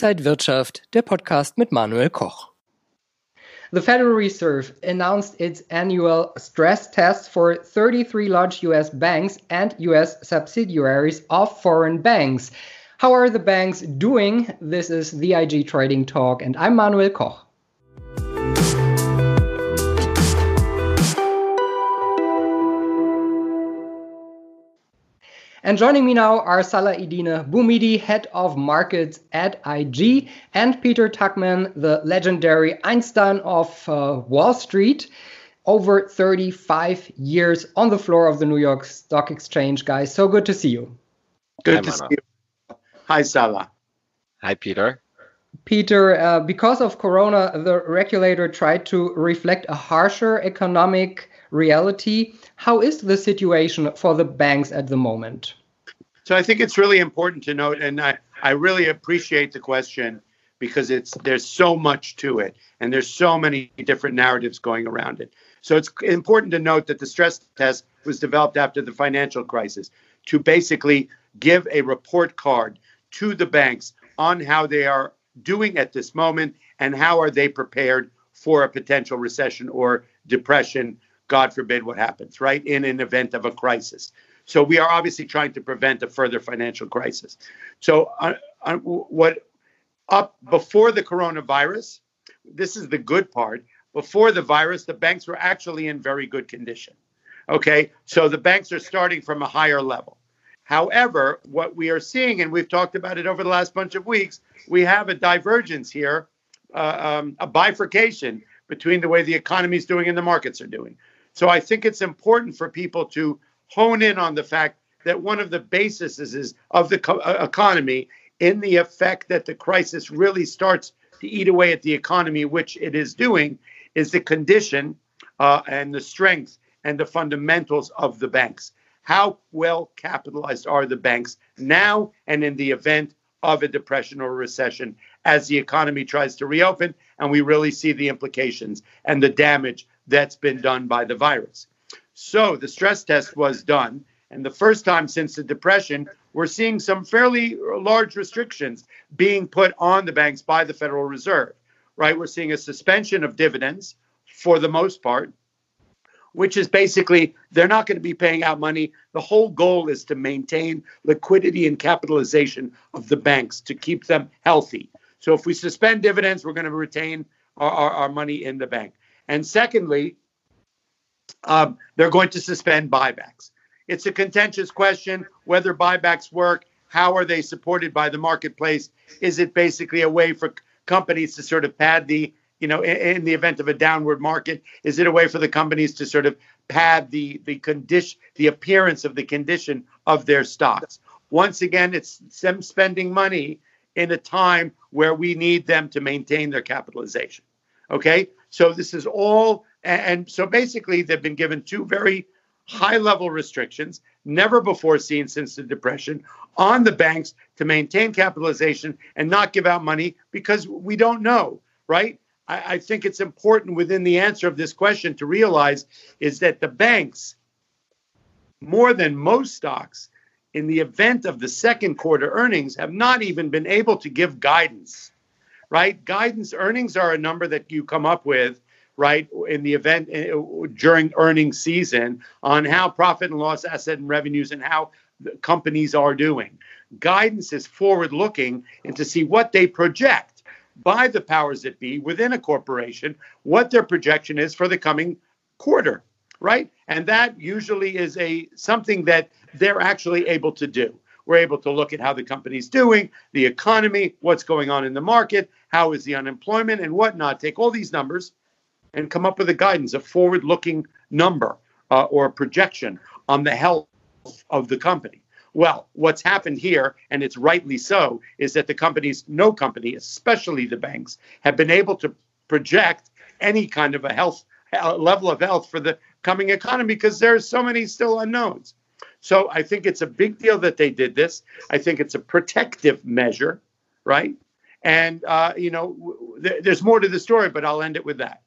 Inside Wirtschaft, der Podcast mit Manuel Koch. The Federal Reserve announced its annual stress test for 33 large US banks and US subsidiaries of foreign banks. How are the banks doing? This is the IG Trading Talk, and I'm Manuel Koch. And joining me now are Salah-Eddine Bouhmidi, Head of Markets at IG, and Peter Tuchman, the legendary Einstein of uh, Wall Street. Over 35 years on the floor of the New York Stock Exchange, guys. So good to see you. Good Hi, to see you. Hi, Salah. Hi, Peter. Peter, uh, because of Corona, the regulator tried to reflect a harsher economic reality. How is the situation for the banks at the moment? So I think it's really important to note, and I, I really appreciate the question because it's there's so much to it and there's so many different narratives going around it. So it's important to note that the stress test was developed after the financial crisis to basically give a report card to the banks on how they are doing at this moment and how are they prepared for a potential recession or depression God forbid what happens, right? In an event of a crisis. So we are obviously trying to prevent a further financial crisis. So uh, uh, what up before the coronavirus, this is the good part. Before the virus, the banks were actually in very good condition. Okay, so the banks are starting from a higher level. However, what we are seeing, and we've talked about it over the last bunch of weeks, we have a divergence here, uh, um, a bifurcation between the way the economy is doing and the markets are doing. So I think it's important for people to hone in on the fact that one of the bases is of the co- uh, economy in the effect that the crisis really starts to eat away at the economy, which it is doing, is the condition uh, and the strength and the fundamentals of the banks. How well capitalized are the banks now and in the event of a depression or a recession as the economy tries to reopen and we really see the implications and the damage that's been done by the virus. So the stress test was done. And the first time since the Depression, we're seeing some fairly large restrictions being put on the banks by the Federal Reserve, right? We're seeing a suspension of dividends for the most part, which is basically they're not going to be paying out money. The whole goal is to maintain liquidity and capitalization of the banks to keep them healthy. So if we suspend dividends, we're going to retain our, our, our money in the bank. And secondly, um, they're going to suspend buybacks. It's a contentious question whether buybacks work. How are they supported by the marketplace? Is it basically a way for companies to sort of pad the, you know, in, in the event of a downward market? Is it a way for the companies to sort of pad the the condition, the appearance of the condition of their stocks? Once again, it's them spending money in a time where we need them to maintain their capitalization. Okay, so this is all, and so basically they've been given two very high level restrictions, never before seen since the Depression, on the banks to maintain capitalization and not give out money because we don't know, right? I, I think it's important within the answer of this question to realize is that the banks, more than most stocks, in the event of the second quarter earnings, have not even been able to give guidance right? Guidance earnings are a number that you come up with, right, in the event eh, during earnings season on how profit and loss, asset and revenues, and how companies are doing. Guidance is forward looking and to see what they project by the powers that be within a corporation, what their projection is for the coming quarter, right? And that usually is a something that they're actually able to do. We're able to look at how the company's doing, the economy, what's going on in the market, how is the unemployment, and whatnot. Take all these numbers and come up with a guidance, a forward looking number uh, or a projection on the health of the company. Well, what's happened here, and it's rightly so, is that the companies, no company, especially the banks, have been able to project any kind of a health level of health for the coming economy because there's so many still unknowns. So I think it's a big deal that they did this. I think it's a protective measure, right? And uh, you know, th- there's more to the story, but I'll end it with that.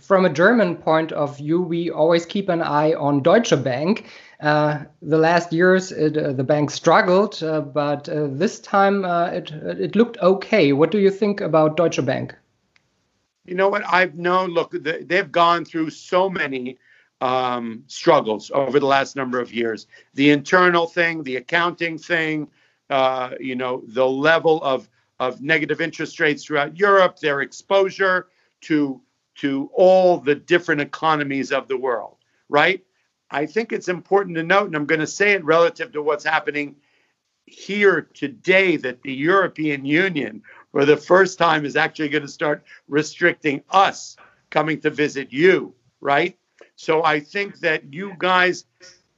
From a German point of view, we always keep an eye on Deutsche Bank. Uh, the last years, it, uh, the bank struggled, uh, but uh, this time uh, it, it looked okay. What do you think about Deutsche Bank? You know what? I've known, look, they've gone through so many um, struggles over the last number of years. The internal thing, the accounting thing, uh, you know, the level of, of negative interest rates throughout Europe, their exposure to, to all the different economies of the world, right? I think it's important to note, and I'm going to say it relative to what's happening here today, that the European Union, for the first time, is actually going to start restricting us coming to visit you, right? So I think that you guys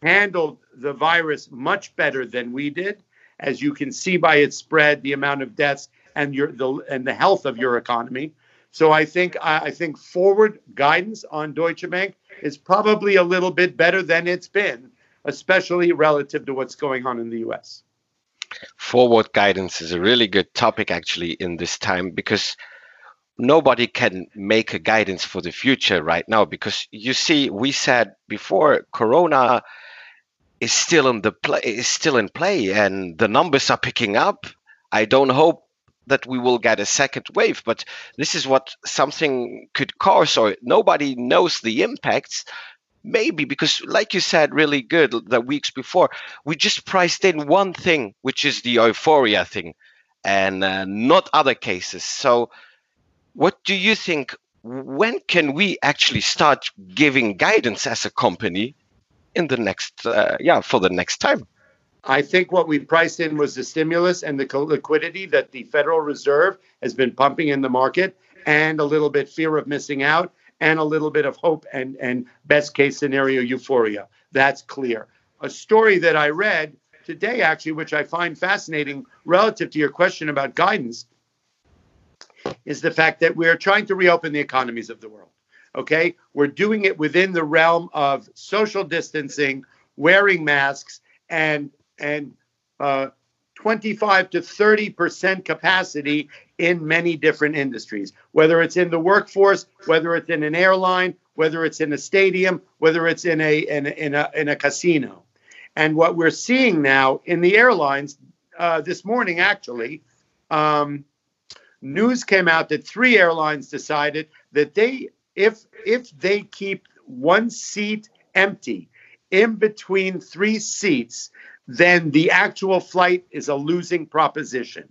handled the virus much better than we did, as you can see by its spread, the amount of deaths, and your the and the health of your economy. So I think I think forward guidance on Deutsche Bank is probably a little bit better than it's been, especially relative to what's going on in the U.S. Forward guidance is a really good topic actually in this time because nobody can make a guidance for the future right now because you see we said before corona is still in the play is still in play and the numbers are picking up i don't hope that we will get a second wave but this is what something could cause or nobody knows the impacts maybe because like you said really good the weeks before we just priced in one thing which is the euphoria thing and uh, not other cases so what do you think? When can we actually start giving guidance as a company in the next, uh, yeah, for the next time? I think what we priced in was the stimulus and the liquidity that the Federal Reserve has been pumping in the market, and a little bit fear of missing out, and a little bit of hope and and best case scenario euphoria. That's clear. A story that I read today, actually, which I find fascinating relative to your question about guidance, is the fact that we're trying to reopen the economies of the world. Okay, we're doing it within the realm of social distancing, wearing masks, and and uh, 25 to 30 percent capacity in many different industries, whether it's in the workforce, whether it's in an airline, whether it's in a stadium, whether it's in a in a, in a, in a casino. And what we're seeing now in the airlines uh, this morning, actually, um, news came out that three airlines decided that they if if they keep one seat empty in between three seats then the actual flight is a losing proposition.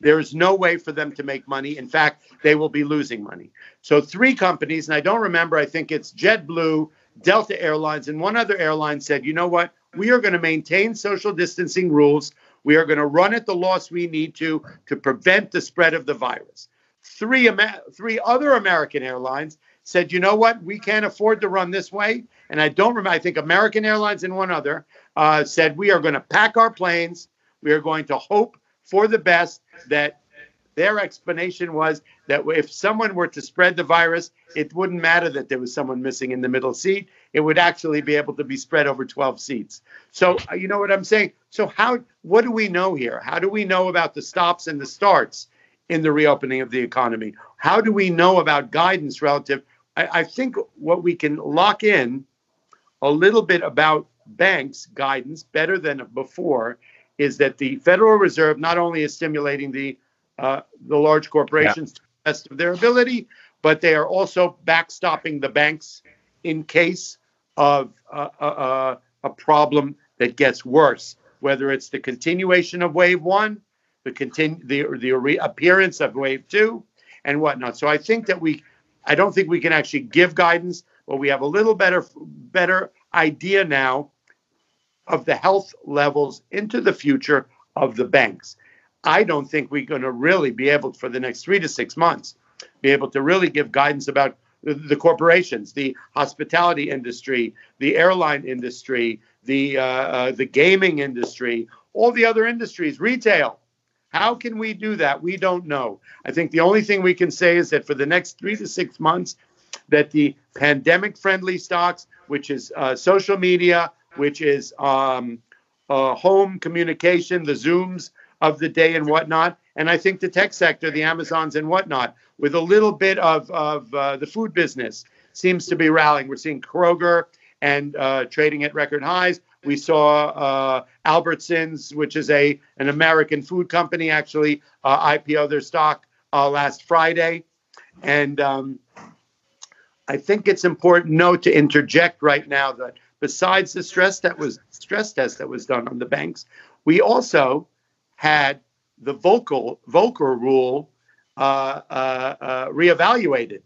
There is no way for them to make money. In fact they will be losing money. So three companies and i don't remember i think it's jetblue delta airlines and one other airline said you know what? We are going to maintain social distancing rules. We are going to run at the loss we need to to prevent the spread of the virus. Three, three other American airlines said, you know what, we can't afford to run this way. And I don't remember, I think American Airlines and one other uh, said, we are going to pack our planes. We are going to hope for the best that their explanation was that if someone were to spread the virus, it wouldn't matter that there was someone missing in the middle seat. It would actually be able to be spread over 12 seats. So, uh, you know what I'm saying? So, how, what do we know here? How do we know about the stops and the starts in the reopening of the economy? How do we know about guidance relative? I, I think what we can lock in a little bit about banks' guidance better than before is that the Federal Reserve not only is stimulating the uh, the large corporations yeah. to the best of their ability, but they are also backstopping the banks in case of uh, uh, uh, a problem that gets worse, whether it's the continuation of wave one, the continue the the reappearance of wave two, and whatnot. So I think that we, I don't think we can actually give guidance, but we have a little better better idea now of the health levels into the future of the banks. I don't think we're going to really be able for the next three to six months be able to really give guidance about the corporations, the hospitality industry, the airline industry, the uh, uh, the gaming industry, all the other industries, retail. How can we do that? We don't know. I think the only thing we can say is that for the next three to six months, that the pandemic-friendly stocks, which is uh, social media, which is um, uh, home communication, the Zooms, of the day and whatnot. And I think the tech sector, the Amazons and whatnot, with a little bit of, of uh, the food business, seems to be rallying. We're seeing Kroger and uh, trading at record highs. We saw uh, Albertsons, which is a an American food company, actually uh, IPO their stock uh, last Friday, and um, I think it's important note to interject right now that besides the stress that was stress test that was done on the banks, we also had the Volcker Volcker rule uh, uh, uh, reevaluated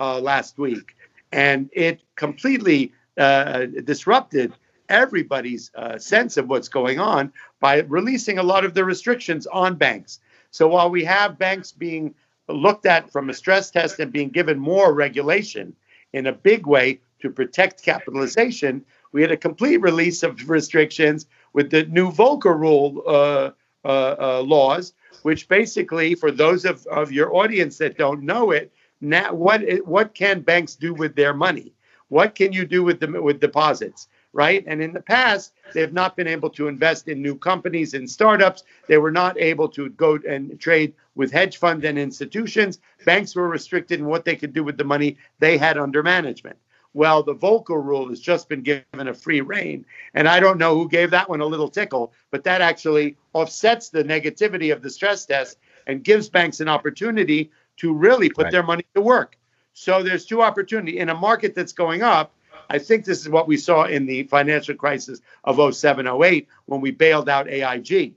uh, last week, and it completely uh, disrupted everybody's uh, sense of what's going on by releasing a lot of the restrictions on banks. So while we have banks being looked at from a stress test and being given more regulation in a big way to protect capitalization, we had a complete release of restrictions with the new Volcker rule uh, uh, uh, laws, which basically, for those of, of your audience that don't know it, now what what can banks do with their money? What can you do with them with deposits? Right? And in the past, they have not been able to invest in new companies and startups. They were not able to go and trade with hedge funds and institutions. Banks were restricted in what they could do with the money they had under management. Well, the Volcker rule has just been given a free rein. And I don't know who gave that one a little tickle, but that actually offsets the negativity of the stress test and gives banks an opportunity to really put right. their money to work. So there's two opportunity in a market that's going up I think this is what we saw in the financial crisis of 07, 08 when we bailed out AIG.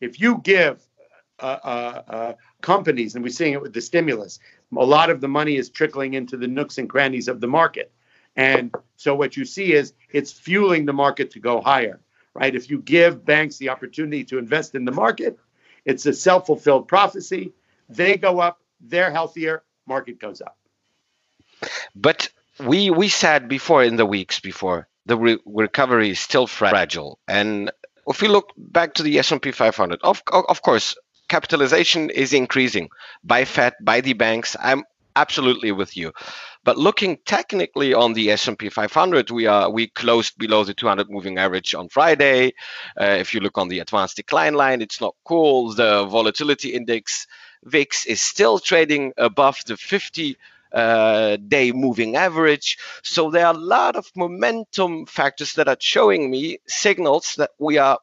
If you give uh, uh, uh, companies, and we're seeing it with the stimulus, a lot of the money is trickling into the nooks and crannies of the market. And so what you see is it's fueling the market to go higher, right? If you give banks the opportunity to invest in the market, it's a self fulfilled prophecy. They go up, they're healthier, market goes up. But we we said before in the weeks before the re- recovery is still fragile. And if we look back to the S&P 500 of, of course capitalization is increasing by Fed by the banks. I'm absolutely with you. But looking technically on the S&P 500 we are we closed below the 200 moving average on Friday. Uh, if you look on the advanced decline line it's not cool. The volatility index VIX is still trading above the 50 uh, day moving average. So there are a lot of momentum factors that are showing me signals that we are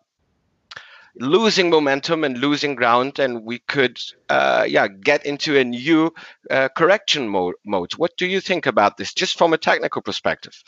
losing momentum and losing ground and we could uh, yeah get into a new uh, correction mode mode. What do you think about this just from a technical perspective?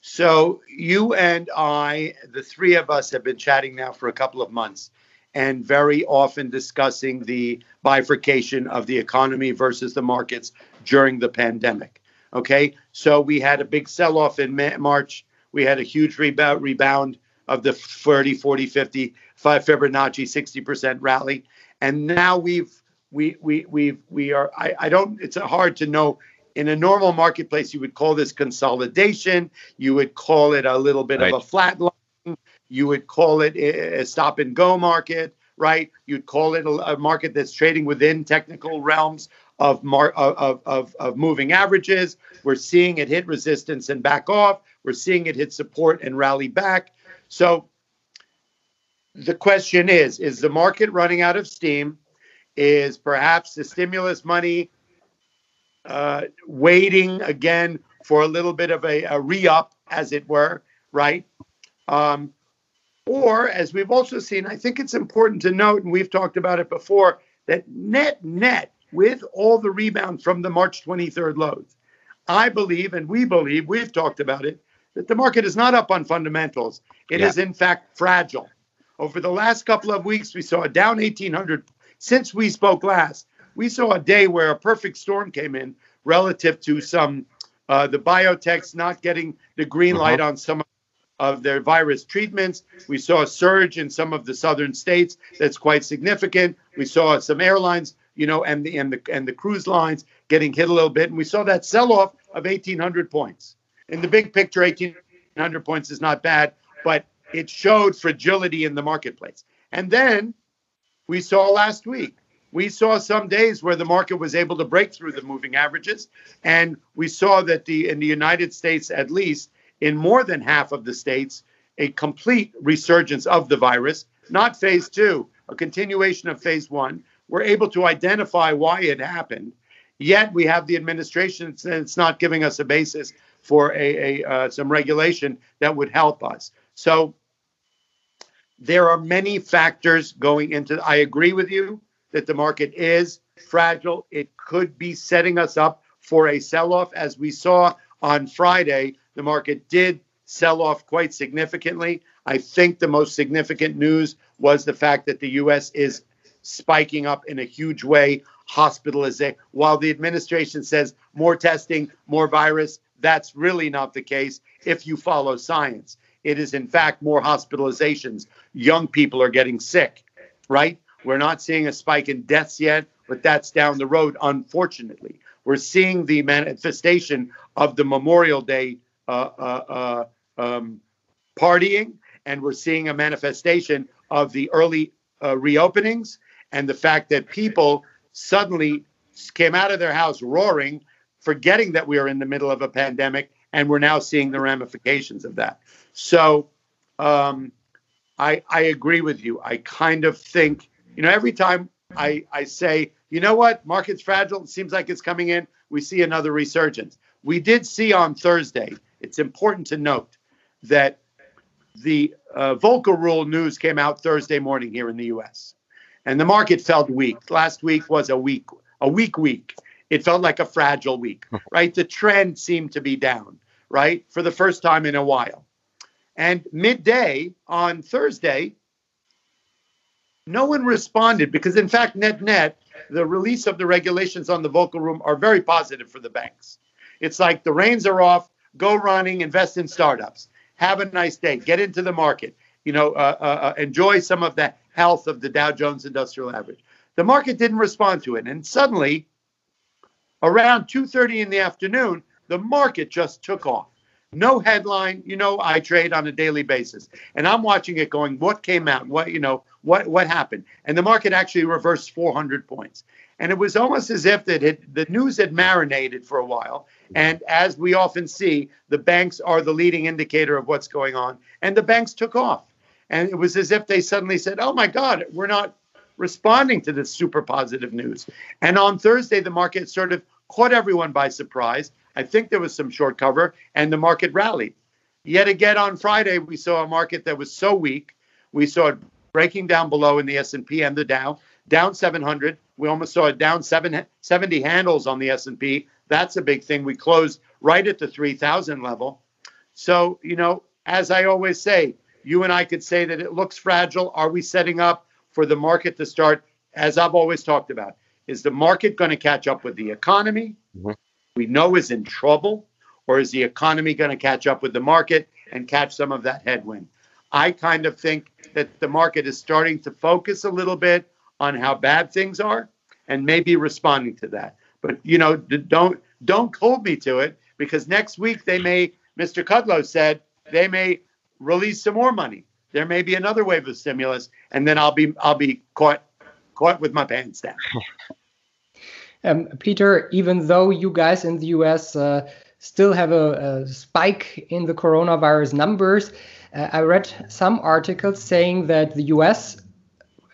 So you and i the three of us have been chatting now for a couple of months and very often discussing the bifurcation of the economy versus the markets during the pandemic. Okay, so we had a big sell off in March. We had a huge rebound, rebound of the 30, 40, 50, 5 Fibonacci 60% rally. And now we've, we, we, we we are, I, I don't, it's hard to know. In a normal marketplace, you would call this consolidation. You would call it a little bit right. of a flat line you would call it a stop and go market, right? You'd call it a, market that's trading within technical realms of, mar- of, of, of moving averages. We're seeing it hit resistance and back off. We're seeing it hit support and rally back. So the question is is the market running out of steam? Is perhaps the stimulus money uh, waiting again for a little bit of a, a re up, as it were, right? Um, or, as we've also seen, I think it's important to note, and we've talked about it before, that net net, with all the rebound from the March 23rd lows, I believe, and we believe, we've talked about it, that the market is not up on fundamentals. It yeah. is, in fact, fragile. Over the last couple of weeks, we saw a down 1800. Since we spoke last, we saw a day where a perfect storm came in relative to some uh, the biotechs not getting the green light uh-huh. on some of their virus treatments. We saw a surge in some of the southern states that's quite significant. We saw some airlines, you know, and the and the and the cruise lines getting hit a little bit, and we saw that sell-off of 1,800 points. In the big picture, 1,800 points is not bad, but it showed fragility in the marketplace. And then we saw last week. We saw some days where the market was able to break through the moving averages, and we saw that the in the United States, at least, in more than half of the states a complete resurgence of the virus, not phase two, a continuation of phase one. We're able to identify why it happened. Yet we have the administration it's not giving us a basis for a, a uh, some regulation that would help us. So there are many factors going into. I agree with you that the market is fragile. It could be setting us up for a sell-off, as we saw on Friday. The market did sell off quite significantly. I think the most significant news was the fact that the U.S. is spiking up in a huge way hospitalization. While the administration says more testing, more virus, that's really not the case if you follow science. It is, in fact, more hospitalizations. Young people are getting sick, right? We're not seeing a spike in deaths yet, but that's down the road, unfortunately. We're seeing the manifestation of the Memorial Day uh, uh, uh, um, partying, and we're seeing a manifestation of the early uh, reopenings and the fact that people suddenly came out of their house roaring, forgetting that we are in the middle of a pandemic, and we're now seeing the ramifications of that. So um, I, I agree with you. I kind of think, you know, every time I, I say, you know what, market's fragile, it seems like it's coming in, we see another resurgence. We did see on Thursday, it's important to note that the uh, Volcker rule news came out Thursday morning here in the US and the market felt weak. Last week was a weak, a weak week. It felt like a fragile week, right? The trend seemed to be down, right, for the first time in a while. And midday on Thursday, no one responded because, in fact, net net, the release of the regulations on the Volcker rule are very positive for the banks. It's like the reins are off, go running, invest in startups, have a nice day, get into the market, you know, uh, uh, uh enjoy some of that health of the Dow Jones Industrial Average. The market didn't respond to it, and suddenly, around 2:30 in the afternoon, the market just took off. No headline, you know, I trade on a daily basis, and I'm watching it going, what came out, what you know, what what happened, and the market actually reversed 400 points, and it was almost as if that it, the news had marinated for a while, and as we often see, the banks are the leading indicator of what's going on, and the banks took off. And it was as if they suddenly said, oh my God, we're not responding to this super positive news. And on Thursday, the market sort of caught everyone by surprise. I think there was some short cover, and the market rallied. Yet again on Friday, we saw a market that was so weak. We saw it breaking down below in the S&P and the Dow, down 700. We almost saw it down seven, 70 handles on the S&P. That's a big thing. We closed right at the 3,000 level. So, you know, as I always say, you and I could say that it looks fragile. Are we setting up for the market to start, as I've always talked about? Is the market going to catch up with the economy? Mm-hmm. We know is in trouble, or is the economy going to catch up with the market and catch some of that headwind? I kind of think that the market is starting to focus a little bit on how bad things are and maybe responding to that. But you know, don't don't hold me to it because next week they may, Mr. Kudlow said, they may release some more money. There may be another wave of stimulus, and then I'll be I'll be caught caught with my pants down. Um, Peter, even though you guys in the US uh, still have a, a, spike in the coronavirus numbers, uh, I read some articles saying that the US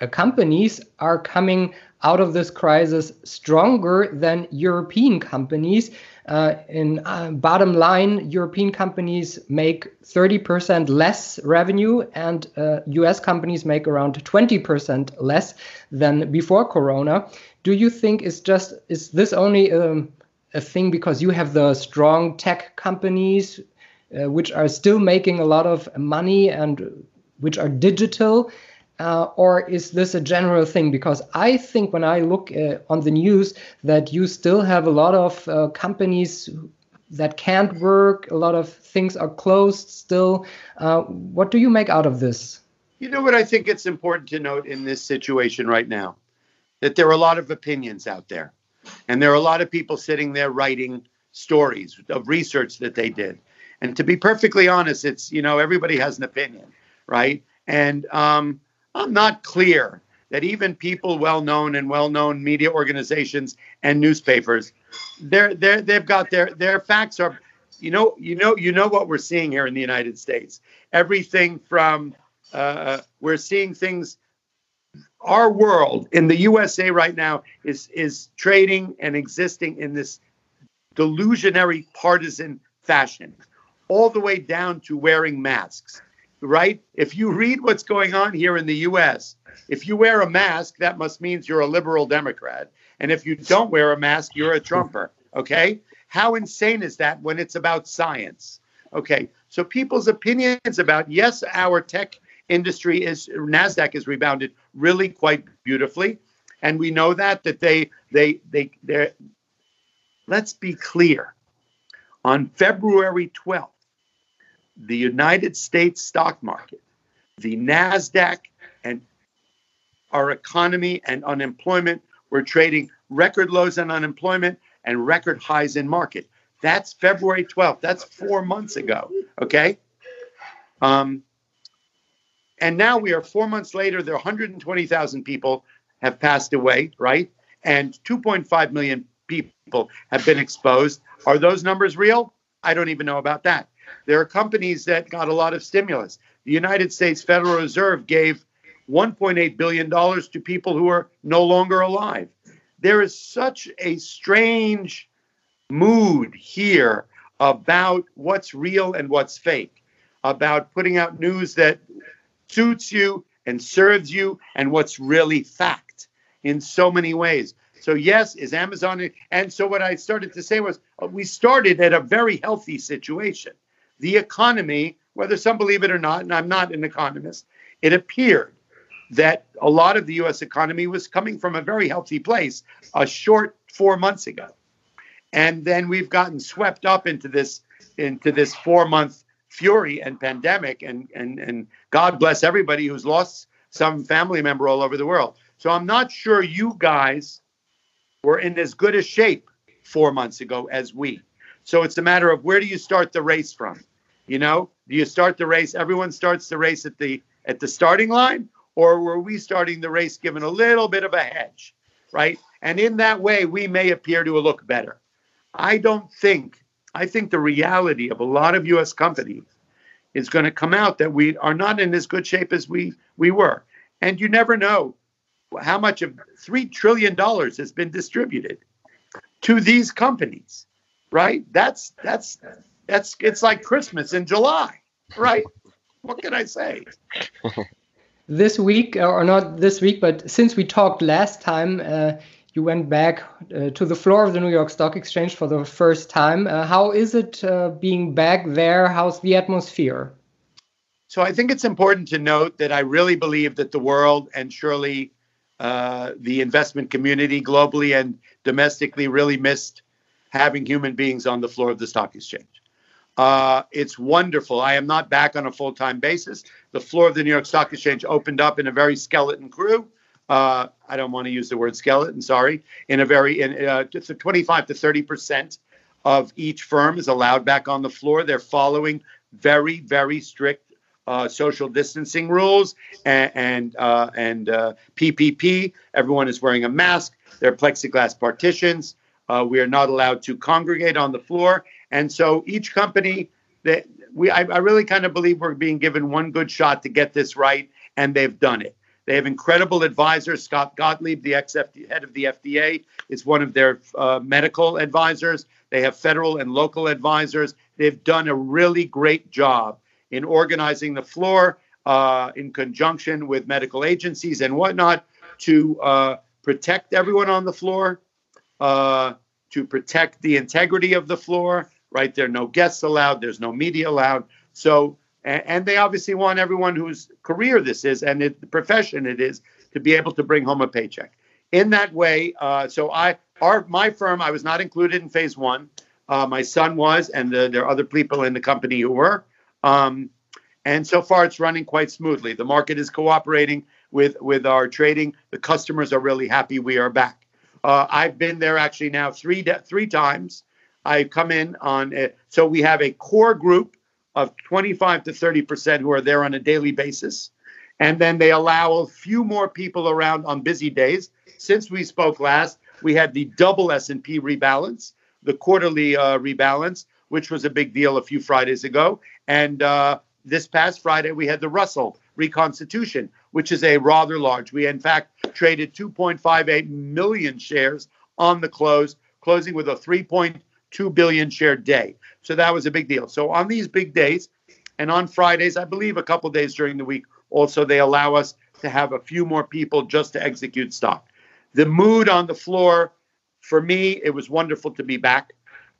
uh, companies are coming out of this crisis stronger than European companies uh, in uh, bottom line, European companies make 30% less revenue, and uh, US companies make around 20% less than before Corona. Do you think is just is this only um, a thing because you have the strong tech companies, uh, which are still making a lot of money and which are digital? Uh, or is this a general thing? Because I think when I look uh, on the news that you still have a lot of uh, companies that can't work, a lot of things are closed still. Uh, what do you make out of this? You know what I think it's important to note in this situation right now? That there are a lot of opinions out there. And there are a lot of people sitting there writing stories of research that they did. And to be perfectly honest, it's, you know, everybody has an opinion, right? And, um, I'm not clear that even people well known and well known media organizations and newspapers, they're, they're, they've got their, their facts are, you know, you know, you know what we're seeing here in the United States. Everything from uh, we're seeing things our world in the USA right now is is trading and existing in this delusionary partisan fashion, all the way down to wearing masks. Right? If you read what's going on here in the US, if you wear a mask, that must means you're a liberal Democrat. And if you don't wear a mask, you're a Trumper. Okay? How insane is that when it's about science? Okay. So people's opinions about yes, our tech industry is Nasdaq has rebounded really quite beautifully, and we know that that they they they they. Let's be clear. On February 12th, the United States stock market, the Nasdaq, and our economy and unemployment were trading record lows in unemployment and record highs in market. That's February 12th. That's four months ago. Okay. Um, and now we are four months later, there are 120,000 people have passed away, right? And 2.5 million people have been exposed. Are those numbers real? I don't even know about that. There are companies that got a lot of stimulus. The United States Federal Reserve gave $1.8 billion to people who are no longer alive. There is such a strange mood here about what's real and what's fake, about putting out news that suits you and serves you and what's really fact in so many ways. So yes, is Amazon and so what I started to say was uh, we started at a very healthy situation. The economy, whether some believe it or not, and I'm not an economist, it appeared that a lot of the US economy was coming from a very healthy place a short 4 months ago. And then we've gotten swept up into this into this 4 month fury and pandemic and and and God bless everybody who's lost some family member all over the world. So I'm not sure you guys were in as good a shape 4 months ago as we. So it's a matter of where do you start the race from? You know, do you start the race everyone starts the race at the at the starting line or were we starting the race given a little bit of a hedge, right? And in that way we may appear to look better. I don't think I think the reality of a lot of U.S. companies is going to come out that we are not in as good shape as we we were, and you never know how much of three trillion dollars has been distributed to these companies, right? That's that's that's it's like Christmas in July, right? what can I say? this week, or not this week, but since we talked last time. Uh, you went back uh, to the floor of the New York Stock Exchange for the first time. Uh, how is it uh, being back there? How's the atmosphere? So I think it's important to note that I really believe that the world and surely uh, the investment community globally and domestically really missed having human beings on the floor of the stock exchange. Uh, it's wonderful. I am not back on a full time basis. The floor of the New York Stock Exchange opened up in a very skeleton crew uh, I don't want to use the word skeleton, sorry, in a very, in uh, just 25 to 30 percent of each firm is allowed back on the floor. They're following very, very strict uh, social distancing rules and and, uh, and uh, PPP. Everyone is wearing a mask. There are plexiglass partitions. Uh, we are not allowed to congregate on the floor, and so each company that we, I, I really kind of believe we're being given one good shot to get this right, and they've done it. They have incredible advisors. Scott Gottlieb, the ex head of the FDA, is one of their uh, medical advisors. They have federal and local advisors. They've done a really great job in organizing the floor uh, in conjunction with medical agencies and whatnot to uh, protect everyone on the floor, uh, to protect the integrity of the floor. Right there, are no guests allowed. There's no media allowed. So and, and they obviously want everyone whose career this is and it, the profession it is to be able to bring home a paycheck. In that way, uh, so I, our, my firm, I was not included in phase one. Uh, my son was, and the, there are other people in the company who were. Um, and so far, it's running quite smoothly. The market is cooperating with with our trading. The customers are really happy we are back. Uh, I've been there actually now three three times. I come in on a, so we have a core group of 25 to 30 percent who are there on a daily basis, and then they allow a few more people around on busy days. Since we spoke last, we had the double S&P rebalance, the quarterly uh, rebalance, which was a big deal a few Fridays ago, and uh, this past Friday we had the Russell reconstitution, which is a rather large. We, in fact, traded 2.58 million shares on the close, closing with a 3.2 billion share day. So that was a big deal. So on these big days, and on Fridays, I believe a couple days during the week, also they allow us to have a few more people just to execute stock. The mood on the floor, for me, it was wonderful to be back.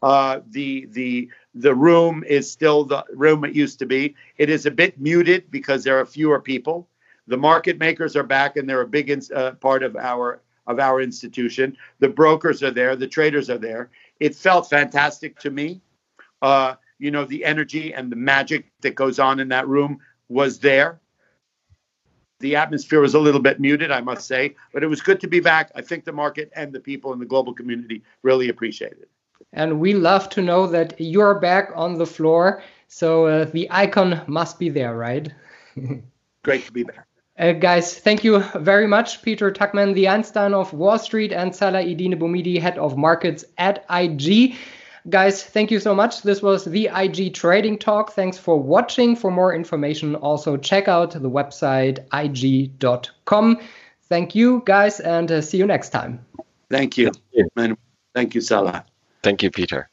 Uh, the the the room is still the room it used to be. It is a bit muted because there are fewer people. The market makers are back, and they're a big in, uh, part of our of our institution. The brokers are there, the traders are there. It felt fantastic to me. Uh, you know, the energy and the magic that goes on in that room was there. The atmosphere was a little bit muted, I must say, but it was good to be back. I think the market and the people in the global community really appreciate it. And we love to know that you're back on the floor. So uh, the icon must be there, right? Great to be back. Uh, guys, thank you very much, Peter Tuchman, the Einstein of Wall Street, and Salah Eddine Bouhmidi, head of markets at IG. Guys, thank you so much. This was the IG Trading Talk. Thanks for watching. For more information, also check out the website ig.com. Thank you, guys, and uh, see you next time. Thank you. Thank you, Salah. Thank you, Peter.